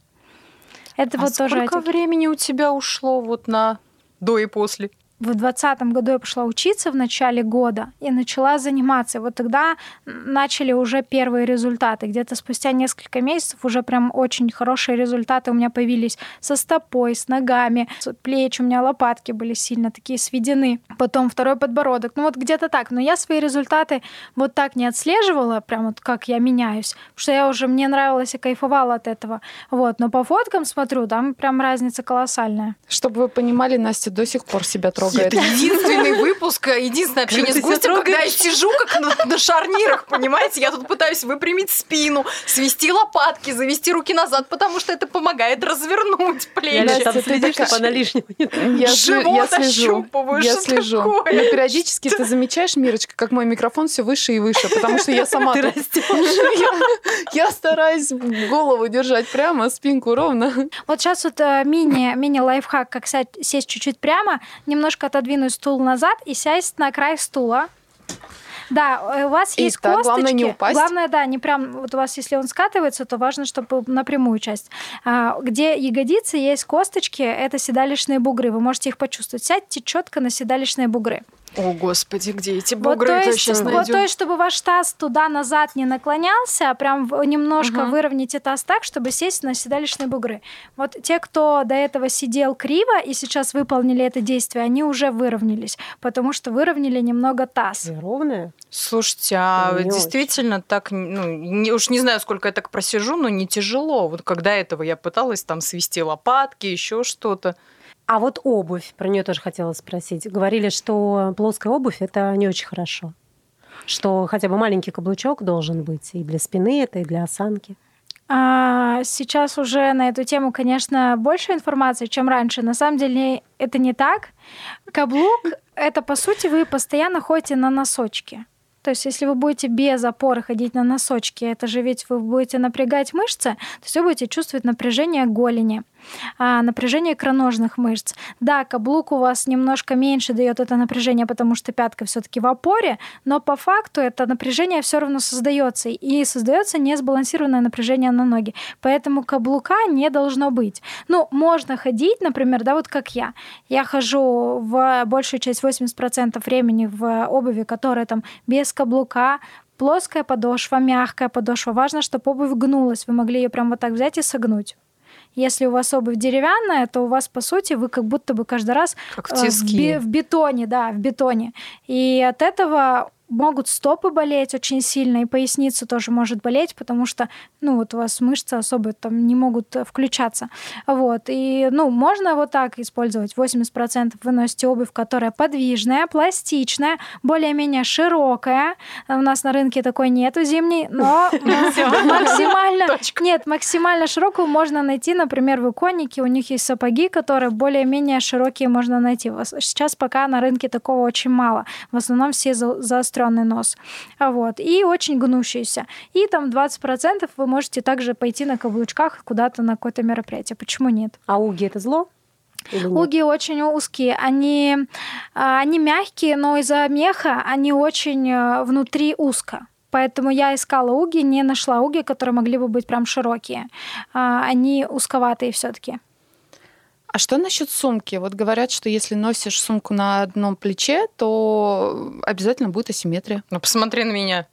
[SPEAKER 2] это
[SPEAKER 4] А
[SPEAKER 2] вот тоже...
[SPEAKER 4] сколько времени у тебя ушло вот на до и после?
[SPEAKER 2] В двадцатом году я пошла учиться в начале года и начала заниматься. Вот тогда начали уже первые результаты. Где-то спустя несколько месяцев уже прям очень хорошие результаты у меня появились со стопой, с ногами, с плеч. У меня лопатки были сильно такие сведены. Потом второй подбородок. Ну вот где-то так. Но я свои результаты вот так не отслеживала, прям вот как я меняюсь. Потому что я уже, мне нравилось и кайфовала от этого. Вот. Но по фоткам смотрю, там прям разница колоссальная.
[SPEAKER 3] Чтобы вы понимали, Настя до сих пор себя трогает.
[SPEAKER 4] Это единственный выпуск, единственное общение с гостем, когда я сижу как на, на шарнирах, понимаете? Я тут пытаюсь выпрямить спину, свести лопатки, завести руки назад, потому что это помогает развернуть
[SPEAKER 6] Я
[SPEAKER 4] плечи.
[SPEAKER 3] Настя,
[SPEAKER 6] там следишь, чтобы она лишнего не
[SPEAKER 3] Я,
[SPEAKER 4] Живот
[SPEAKER 3] я слежу.
[SPEAKER 4] ощупываю,
[SPEAKER 3] Я слежу.
[SPEAKER 4] такое?
[SPEAKER 3] Но периодически ты замечаешь, Мирочка, как мой микрофон все выше и выше, потому что я сама
[SPEAKER 6] Ты
[SPEAKER 3] я, я стараюсь голову держать прямо, спинку ровно.
[SPEAKER 2] Вот сейчас вот э, мини, мини-лайфхак, как сесть чуть-чуть прямо, немножко отодвинуть стул назад и сесть на край стула. Да, э, у вас
[SPEAKER 3] И
[SPEAKER 2] есть
[SPEAKER 3] так,
[SPEAKER 2] косточки.
[SPEAKER 3] главное не упасть.
[SPEAKER 2] Главное, да, не прям, вот у вас, если он скатывается, то важно, чтобы напрямую часть. А, где ягодицы есть косточки, это седалищные бугры. Вы можете их почувствовать. Сядьте четко на седалищные бугры.
[SPEAKER 4] О, господи, где эти
[SPEAKER 2] Вот
[SPEAKER 4] бугры?
[SPEAKER 2] то,
[SPEAKER 4] Это
[SPEAKER 2] есть,
[SPEAKER 4] сейчас
[SPEAKER 2] вот то есть, чтобы ваш таз туда-назад не наклонялся, а прям немножко
[SPEAKER 4] Мгм.
[SPEAKER 2] выровняйте таз так, чтобы сесть на седалищные бугры. Вот те, кто до этого сидел криво и сейчас выполнили это действие, они уже выровнялись, потому что выровняли немного таз.
[SPEAKER 6] Ровная?
[SPEAKER 4] Слушайте, а
[SPEAKER 6] Не
[SPEAKER 4] действительно так, ну, не- уж не знаю, сколько я так просижу, но не тяжело. Вот когда этого я пыталась там свести лопатки, еще что-то.
[SPEAKER 6] А вот обувь, про нее тоже хотела спросить. Говорили, что плоская обувь это не очень хорошо. Что хотя бы маленький каблучок должен быть и для спины это, и для осанки.
[SPEAKER 2] А, сейчас уже на эту тему, конечно, больше информации, чем раньше. На самом деле это не так. Каблук — это, по сути, вы постоянно ходите на носочки. То есть, если вы будете без опоры ходить на носочки, это же ведь вы будете напрягать мышцы, то есть вы будете чувствовать напряжение голени, а, напряжение икроножных мышц. Да, каблук у вас немножко меньше дает это напряжение, потому что пятка все-таки в опоре, но по факту это напряжение все равно создается, и создается несбалансированное напряжение на ноги. Поэтому каблука не должно быть. Ну, можно ходить, например, да, вот как я. Я хожу в большую часть 80% времени в обуви, которая там без каблука, плоская подошва, мягкая подошва. Важно, чтобы обувь гнулась. Вы могли ее прям вот так взять и согнуть. Если у вас обувь деревянная, то у вас, по сути, вы как будто бы каждый раз
[SPEAKER 4] Как в
[SPEAKER 2] э,
[SPEAKER 4] тиски.
[SPEAKER 2] бе- в бетоне, да, в бетоне. И от этого могут стопы болеть очень сильно, и поясница тоже может болеть, потому что, ну, вот у вас мышцы особо там не могут э, включаться. Вот. И, ну, можно вот так использовать. 80% вы носите обувь, которая подвижная, пластичная, более-менее широкая. У нас на рынке такой нету зимней, но максимально...
[SPEAKER 4] Точка.
[SPEAKER 2] Нет, максимально широкую можно найти, например, в иконике. У них есть сапоги, которые более-менее широкие можно найти. Сейчас пока на рынке такого очень мало. В основном все за- заостренный нос. А Вот. И очень гнущиеся. И там 20% вы можете также пойти на каблучках куда-то на какое-то мероприятие. Почему нет?
[SPEAKER 6] А уги это зло?
[SPEAKER 2] Уги очень узкие, они, а, они мягкие, но из-за меха они очень э, внутри узко. Поэтому я искала уги, не нашла уги, которые могли бы быть прям широкие. А, Они узковатые все-таки.
[SPEAKER 3] А что насчет сумки? Вот говорят, что если носишь сумку на одном плече, то обязательно будет асимметрия.
[SPEAKER 4] Ну, посмотри на меня.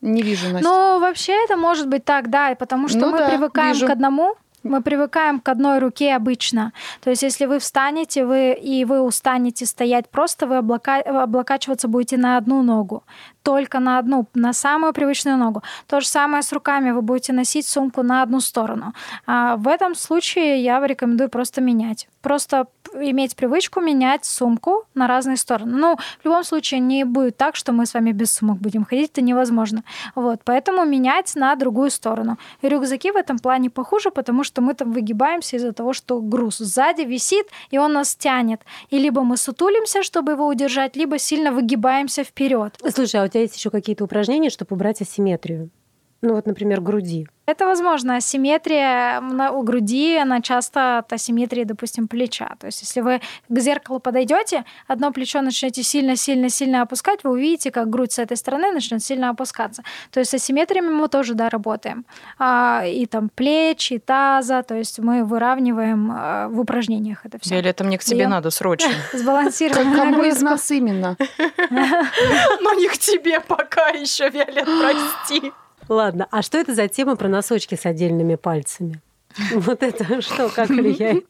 [SPEAKER 3] Не вижу, Настя.
[SPEAKER 2] Ну, вообще это может быть так, да, потому что
[SPEAKER 3] Ну
[SPEAKER 2] мы
[SPEAKER 3] да,
[SPEAKER 2] привыкаем
[SPEAKER 3] вижу.
[SPEAKER 2] к одному, мы привыкаем к одной руке обычно. То есть, если вы встанете вы, и вы устанете стоять просто, вы облака- облокачиваться будете на одну ногу. Только на одну, на самую привычную ногу. То же самое с руками. Вы будете носить сумку на одну сторону. А в этом случае я рекомендую просто менять. Просто иметь привычку менять сумку на разные стороны. Ну, в любом случае не будет так, что мы с вами без сумок будем ходить, это невозможно. Вот, поэтому менять на другую сторону. И рюкзаки в этом плане похуже, потому что мы там выгибаемся из-за того, что груз сзади висит, и он нас тянет. И либо мы сутулимся, чтобы его удержать, либо сильно выгибаемся вперед.
[SPEAKER 6] Слушай, а у тебя есть еще какие-то упражнения, чтобы убрать асимметрию? Ну вот, например, груди.
[SPEAKER 2] Это возможно. Асимметрия у груди, она часто от асимметрии, допустим, плеча. То есть, если вы к зеркалу подойдете, одно плечо начнете сильно-сильно-сильно опускать, вы увидите, как грудь с этой стороны начнет сильно опускаться. То есть, с асимметриями мы тоже, да, работаем. А, и там плечи, и таза, то есть, мы выравниваем а, в упражнениях это все.
[SPEAKER 4] Виолетта, мне к тебе
[SPEAKER 2] Я-
[SPEAKER 4] надо срочно.
[SPEAKER 2] Сбалансированную
[SPEAKER 3] Кому из нас именно?
[SPEAKER 4] Но не к тебе пока еще, Виолет, прости.
[SPEAKER 6] Ладно, а что это за тема про носочки с отдельными пальцами? Вот это что, как влияет?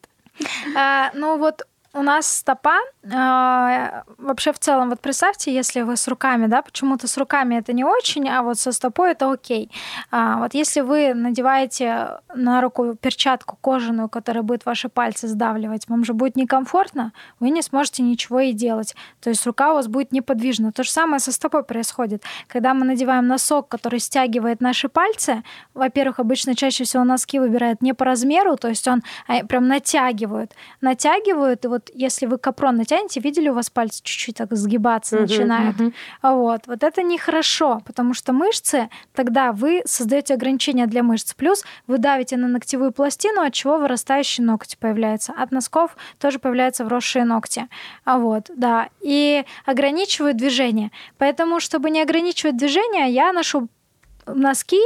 [SPEAKER 2] А, ну вот у нас стопа, а, вообще в целом, вот представьте, если вы с руками, да, почему-то с руками это не очень, а вот со стопой это окей. А, вот если вы надеваете на руку перчатку кожаную, которая будет ваши пальцы сдавливать, вам же будет некомфортно, вы не сможете ничего и делать. То есть рука у вас будет неподвижна. То же самое со стопой происходит. Когда мы надеваем носок, который стягивает наши пальцы, во-первых, обычно чаще всего носки выбирают не по размеру, то есть он а, прям натягивают. Натягивают, и вот если вы капрон натянете, видели, у вас пальцы чуть-чуть так сгибаться
[SPEAKER 6] Мгм,
[SPEAKER 2] начинают. А Вот. вот это нехорошо, потому что мышцы, тогда вы создаете ограничения для мышц. Плюс вы давите на ногтевую пластину, от чего вырастающий ноготь появляется. От носков тоже появляются вросшие ногти. А вот, да. И ограничивают движение. Поэтому, чтобы не ограничивать движение, я ношу носки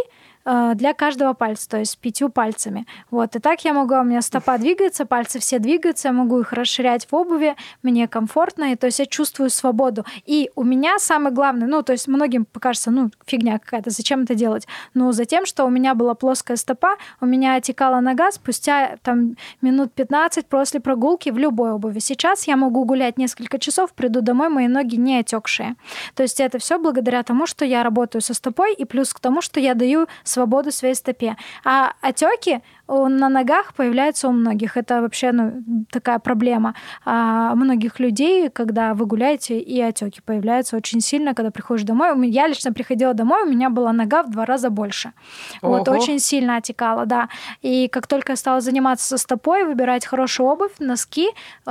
[SPEAKER 2] для каждого пальца, то есть пятью пальцами. Вот. И так я могу, у меня стопа двигается, пальцы все двигаются, я могу их расширять в обуви, мне комфортно, и то есть я чувствую свободу. И у меня самое главное, ну, то есть многим покажется, ну, фигня какая-то, зачем это делать? Ну, за тем, что у меня была плоская стопа, у меня отекала нога спустя там минут 15 после прогулки в любой обуви. Сейчас я могу гулять несколько часов, приду домой, мои ноги не отекшие. То есть это все благодаря тому, что я работаю со стопой, и плюс к тому, что я даю свободу своей стопе. А отеки на ногах появляются у многих. Это вообще ну, такая проблема а, многих людей, когда вы гуляете, и отеки появляются очень сильно, когда приходишь домой. Я лично приходила домой, у меня была нога в два раза больше. Вот,
[SPEAKER 4] Ого.
[SPEAKER 2] очень сильно отекала, да. И как только я стала заниматься со стопой, выбирать хорошую обувь, носки,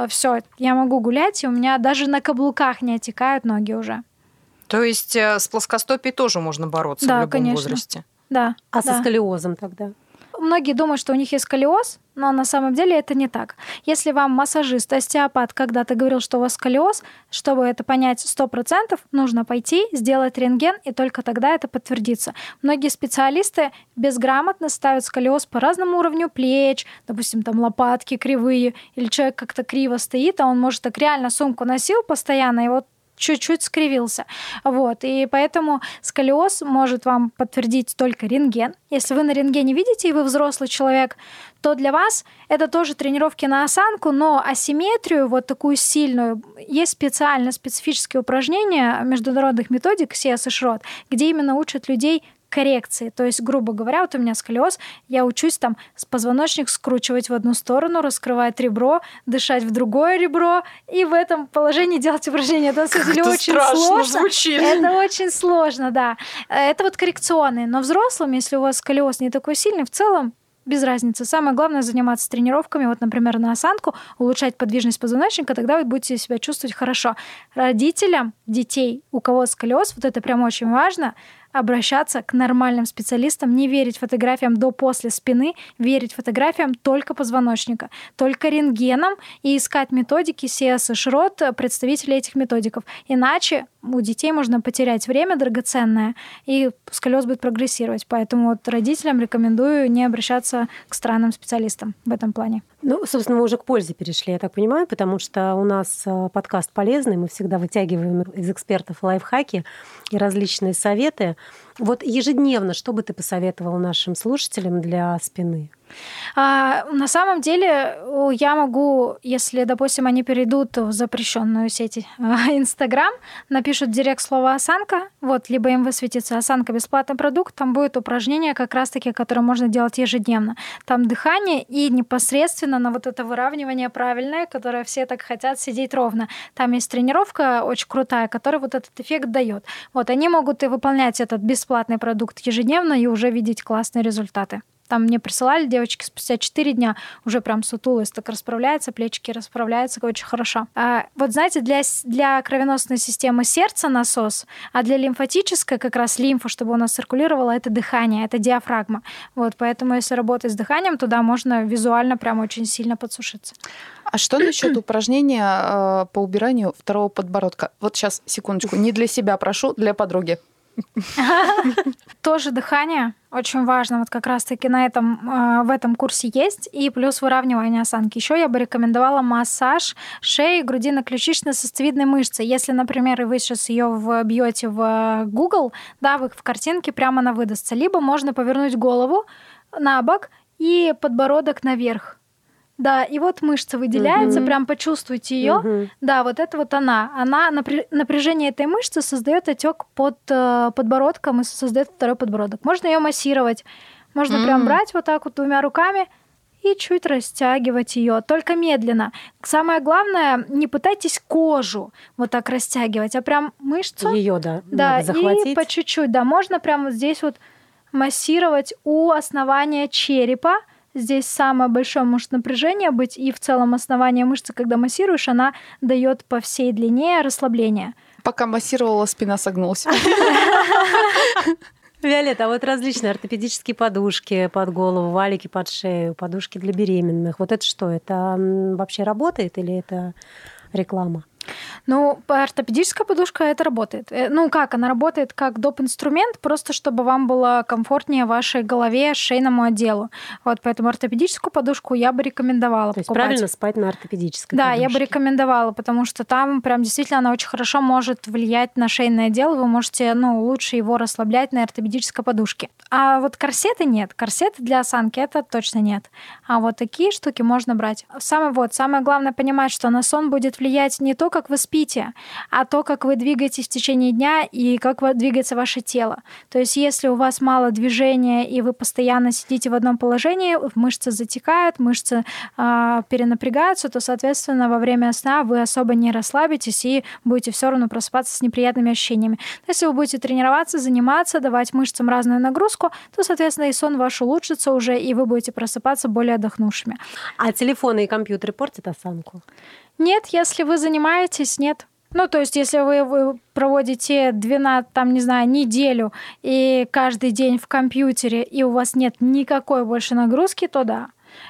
[SPEAKER 2] все, я могу гулять, и у меня даже на каблуках не отекают ноги уже.
[SPEAKER 4] То есть э, с плоскостопией тоже можно бороться
[SPEAKER 2] Да,
[SPEAKER 4] в любом
[SPEAKER 2] конечно.
[SPEAKER 4] возрасте.
[SPEAKER 2] Да.
[SPEAKER 6] А
[SPEAKER 2] да.
[SPEAKER 6] со сколиозом тогда?
[SPEAKER 2] Многие думают, что у них есть сколиоз, но на самом деле это не так. Если вам массажист, остеопат когда-то говорил, что у вас сколиоз, чтобы это понять 100%, нужно пойти, сделать рентген, и только тогда это подтвердится. Многие специалисты безграмотно ставят сколиоз по разному уровню плеч, допустим, там лопатки кривые, или человек как-то криво стоит, а он, может, так реально сумку носил постоянно, и вот чуть-чуть скривился. Вот. И поэтому сколиоз может вам подтвердить только рентген. Если вы на рентгене видите, и вы взрослый человек, то для вас это тоже тренировки на осанку, но асимметрию, вот такую сильную, есть специально специфические упражнения международных методик CS и Шрот, где именно учат людей коррекции. То есть, грубо говоря, вот у меня сколиоз, я учусь там с позвоночник скручивать в одну сторону, раскрывать ребро, дышать в другое ребро, и в этом положении делать упражнения. Это, на самом деле, очень сложно.
[SPEAKER 4] звучит.
[SPEAKER 2] Это очень сложно, да. Это вот коррекционные. Но взрослым, если у вас сколиоз не такой сильный, в целом без разницы. Самое главное заниматься тренировками, вот, например, на осанку, улучшать подвижность позвоночника, тогда вы будете себя чувствовать хорошо. Родителям детей, у кого сколиоз, вот это прям очень важно, обращаться к нормальным специалистам, не верить фотографиям до-после спины, верить фотографиям только позвоночника, только рентгеном и искать методики CS и Шрот, представителей этих методиков. Иначе у детей можно потерять время драгоценное, и сколиоз будет прогрессировать. Поэтому вот родителям рекомендую не обращаться к странным специалистам в этом плане.
[SPEAKER 6] Ну, собственно, мы уже к пользе перешли, я так понимаю, потому что у нас э, подкаст полезный, мы всегда вытягиваем из экспертов лайфхаки и различные советы. Вот ежедневно, что бы ты посоветовал нашим слушателям для спины?
[SPEAKER 2] А, на самом деле я могу, если, допустим, они перейдут в запрещенную сеть а, Инстаграм, напишут директ слово осанка, вот, либо им высветится осанка бесплатный продукт, там будет упражнение как раз-таки, которое можно делать ежедневно. Там дыхание и непосредственно на вот это выравнивание правильное, которое все так хотят сидеть ровно. Там есть тренировка очень крутая, которая вот этот эффект дает. Вот они могут и выполнять этот бесплатный продукт ежедневно и уже видеть классные результаты. Там мне присылали девочки спустя 4 дня уже прям сутулость так расправляется, плечики расправляются очень хорошо. А, вот знаете, для, для кровеносной системы сердца насос, а для лимфатической как раз лимфа, чтобы у нас циркулировала, это дыхание, это диафрагма. Вот, поэтому если работать с дыханием, туда можно визуально прям очень сильно подсушиться.
[SPEAKER 3] А что насчет упражнения э, по убиранию второго подбородка? Вот сейчас, секундочку, не для себя прошу, для подруги.
[SPEAKER 2] Тоже дыхание очень важно. Вот как раз-таки на этом, э, в этом курсе есть. И плюс выравнивание осанки. Еще я бы рекомендовала массаж шеи, грудино-ключично-состовидной мышцы. Если, например, вы сейчас ее вбьете в Google, да, вы в картинке прямо она выдастся. Либо можно повернуть голову на бок и подбородок наверх. Да, и вот мышца выделяется, угу. прям почувствуйте ее. Угу. Да, вот это вот она. Она напряжение этой мышцы создает отек под э, подбородком и создает второй подбородок. Можно ее массировать, можно mm. прям брать вот так вот двумя руками и чуть растягивать ее, только медленно. Самое главное, не пытайтесь кожу вот так растягивать, а прям мышцу.
[SPEAKER 6] Ее, да,
[SPEAKER 2] да,
[SPEAKER 6] захватить.
[SPEAKER 2] и по чуть-чуть, да, можно прямо вот здесь вот массировать у основания черепа, Здесь самое большое может напряжение быть, и в целом основание мышцы, когда массируешь, она дает по всей длине расслабление.
[SPEAKER 3] Пока массировала, спина согнулась.
[SPEAKER 6] Виолетта, а вот различные ортопедические подушки под голову, валики под шею, подушки для беременных. Вот это что? Это вообще работает или это реклама?
[SPEAKER 2] Ну, ортопедическая подушка это работает. Э, ну как, она работает как доп. инструмент, просто чтобы вам было комфортнее вашей голове, шейному отделу. Вот поэтому ортопедическую подушку я бы рекомендовала
[SPEAKER 6] То есть правильно спать на ортопедической
[SPEAKER 2] Да,
[SPEAKER 6] подушке.
[SPEAKER 2] я бы рекомендовала, потому что там прям действительно она очень хорошо может влиять на шейное отдел, вы можете, ну, лучше его расслаблять на ортопедической подушке. А вот корсеты нет. Корсеты для осанки это точно нет. А вот такие штуки можно брать. Самое вот, самое главное понимать, что на сон будет влиять не то, как вы спите, а то, как вы двигаетесь в течение дня и как двигается ваше тело. То есть если у вас мало движения и вы постоянно сидите в одном положении, мышцы затекают, мышцы э, перенапрягаются, то, соответственно, во время сна вы особо не расслабитесь и будете все равно просыпаться с неприятными ощущениями. Если вы будете тренироваться, заниматься, давать мышцам разную нагрузку, то, соответственно, и сон ваш улучшится уже, и вы будете просыпаться более отдохнувшими.
[SPEAKER 6] А телефоны и компьютеры портят осанку?
[SPEAKER 2] Нет, если вы занимаетесь, нет. Ну, то есть, если вы, вы проводите 12, там, не знаю, неделю и каждый день в компьютере, и у вас нет никакой больше нагрузки, то да.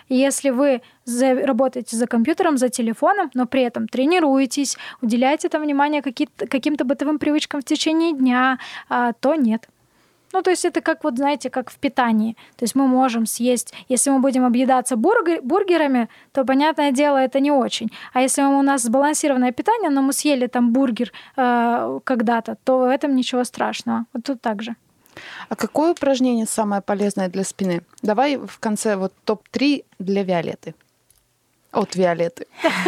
[SPEAKER 2] Если вы за, работаете за компьютером, за телефоном, но при этом тренируетесь, уделяете там внимание каким-то бытовым привычкам в течение дня, а, то нет. Ну, то есть это как вот, знаете, как в питании. То есть мы можем съесть, если мы будем объедаться бургер, бургерами, то, понятное дело, это не очень. А если у нас сбалансированное питание, но мы съели там бургер э, когда-то, то в этом ничего страшного. Вот тут так же.
[SPEAKER 3] А какое упражнение самое полезное для спины? Давай в конце вот топ-3 для Виолетты. От Виолетты.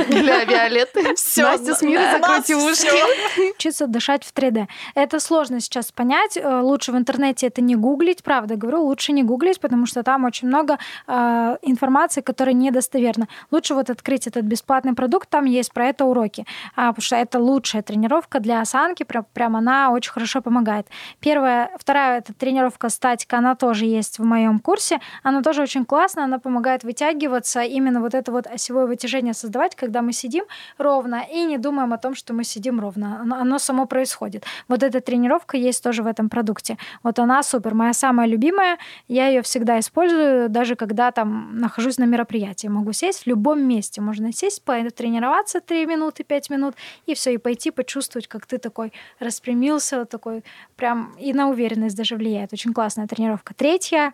[SPEAKER 3] Для Виолетты.
[SPEAKER 4] Всё,
[SPEAKER 3] Настя с
[SPEAKER 4] нас
[SPEAKER 3] закройте ушки.
[SPEAKER 2] Учиться дышать в 3D. Это сложно сейчас понять. Э, Лучше в интернете это не гуглить, правда говорю, лучше не гуглить, потому что там очень много э, информации, которая недостоверна. Лучше вот открыть этот бесплатный продукт, там есть про это уроки, а, потому что это лучшая тренировка для осанки, прям, прям она очень хорошо помогает. Первая, вторая это тренировка статика, она тоже есть в моем курсе, она тоже очень классная, она помогает вытягиваться, именно вот это вот осевое вытяжение создавать, когда мы сидим ровно и не думаем о том, что мы сидим ровно. Оно, оно само происходит. Вот эта тренировка есть тоже в этом продукте. Вот она супер, моя самая любимая. Я ее всегда использую, даже когда там нахожусь на мероприятии. Могу сесть в любом месте. Можно сесть, потренироваться 3 минуты, 5 минут, и все, и пойти почувствовать, как ты такой распрямился, такой прям и на уверенность даже влияет. Очень классная тренировка. Третья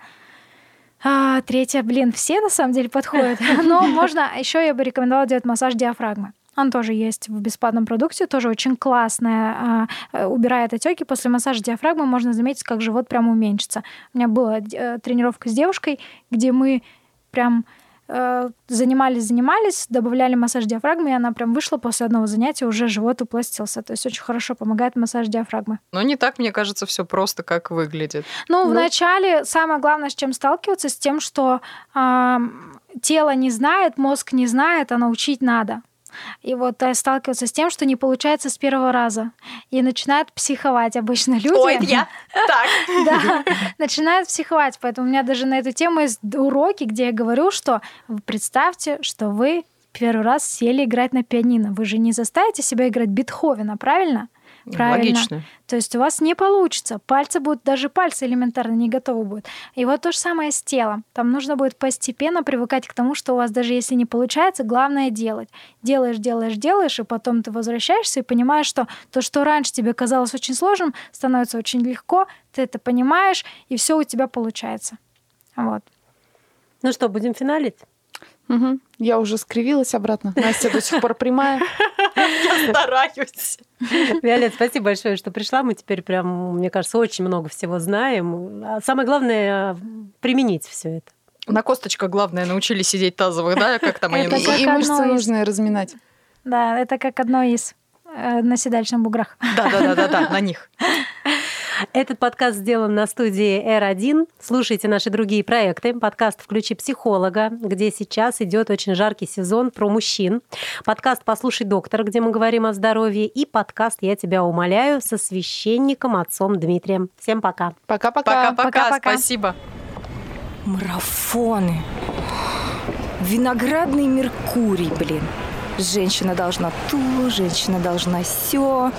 [SPEAKER 2] а, третья, блин, все на самом деле подходят. Но можно, еще я бы рекомендовала делать массаж диафрагмы. Он тоже есть в бесплатном продукте, тоже очень классная, а, э, убирает отеки. После массажа диафрагмы можно заметить, как живот прям уменьшится. У меня была э, тренировка с девушкой, где мы прям занимались, занимались, добавляли массаж диафрагмы, и она прям вышла после одного занятия, уже живот упластился. То есть очень хорошо помогает массаж диафрагмы.
[SPEAKER 4] Но не так, мне кажется, все просто, как выглядит.
[SPEAKER 2] Ну,
[SPEAKER 3] Ну.
[SPEAKER 2] вначале самое главное, с чем сталкиваться, с тем, что ам, тело не знает, мозг не знает, а научить надо. И вот э, сталкиваться с тем, что не получается с первого раза. И начинают психовать обычно люди.
[SPEAKER 4] Ой, я. Так.
[SPEAKER 2] Да, начинают психовать. Поэтому у меня даже на эту тему есть уроки, где я говорю, что представьте, что вы первый раз сели играть на пианино. Вы же не заставите себя играть Бетховена, правильно? Правильно.
[SPEAKER 4] Логично.
[SPEAKER 2] То есть у вас не получится. Пальцы будут, даже пальцы элементарно не готовы будут. И вот то же самое с телом. Там нужно будет постепенно привыкать к тому, что у вас даже если не получается, главное делать. Делаешь, делаешь, делаешь, и потом ты возвращаешься и понимаешь, что то, что раньше тебе казалось очень сложным, становится очень легко, ты это понимаешь, и все у тебя получается. Вот.
[SPEAKER 6] Ну что, будем финалить?
[SPEAKER 3] Мгм. Я уже скривилась обратно. Настя до сих пор прямая.
[SPEAKER 4] Я стараюсь.
[SPEAKER 6] Виолет, спасибо большое, что пришла. Мы теперь прям, мне кажется, очень много всего знаем. А самое главное — применить все это.
[SPEAKER 4] На косточках, главное, научились сидеть тазовых, да? Как там они называются?
[SPEAKER 2] как
[SPEAKER 3] и мышцы нужно разминать.
[SPEAKER 2] Да, это как одно из э, на седалищных буграх.
[SPEAKER 4] Да-да-да, на них.
[SPEAKER 6] Этот подкаст сделан на студии R1. Слушайте наши другие проекты. Подкаст «Включи психолога», где сейчас идет очень жаркий сезон про мужчин. Подкаст «Послушай доктора», где мы говорим о здоровье. И подкаст «Я тебя умоляю» со священником отцом Дмитрием. Всем пока.
[SPEAKER 4] Пока-пока.
[SPEAKER 2] Пока-пока,
[SPEAKER 4] спасибо.
[SPEAKER 5] Марафоны. Виноградный Меркурий, блин. Женщина должна то, женщина должна все.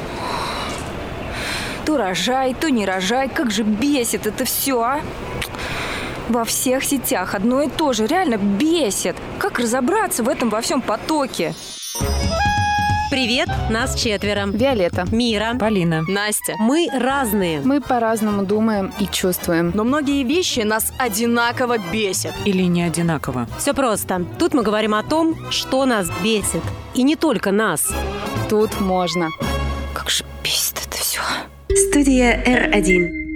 [SPEAKER 5] То рожай, то не рожай. Как же бесит это все, а? Во всех сетях одно и то же. Реально бесит. Как разобраться в этом во всем потоке?
[SPEAKER 6] Привет, нас четверо.
[SPEAKER 3] Виолетта.
[SPEAKER 6] Мира.
[SPEAKER 5] Полина.
[SPEAKER 4] Настя.
[SPEAKER 6] Мы разные.
[SPEAKER 3] Мы по-разному думаем и чувствуем.
[SPEAKER 4] Но многие вещи нас одинаково бесят.
[SPEAKER 1] Или не одинаково?
[SPEAKER 6] Все просто. Тут мы говорим о том, что нас бесит. И не только нас.
[SPEAKER 3] Тут можно.
[SPEAKER 5] Как же бесит это все.
[SPEAKER 7] Студия R1.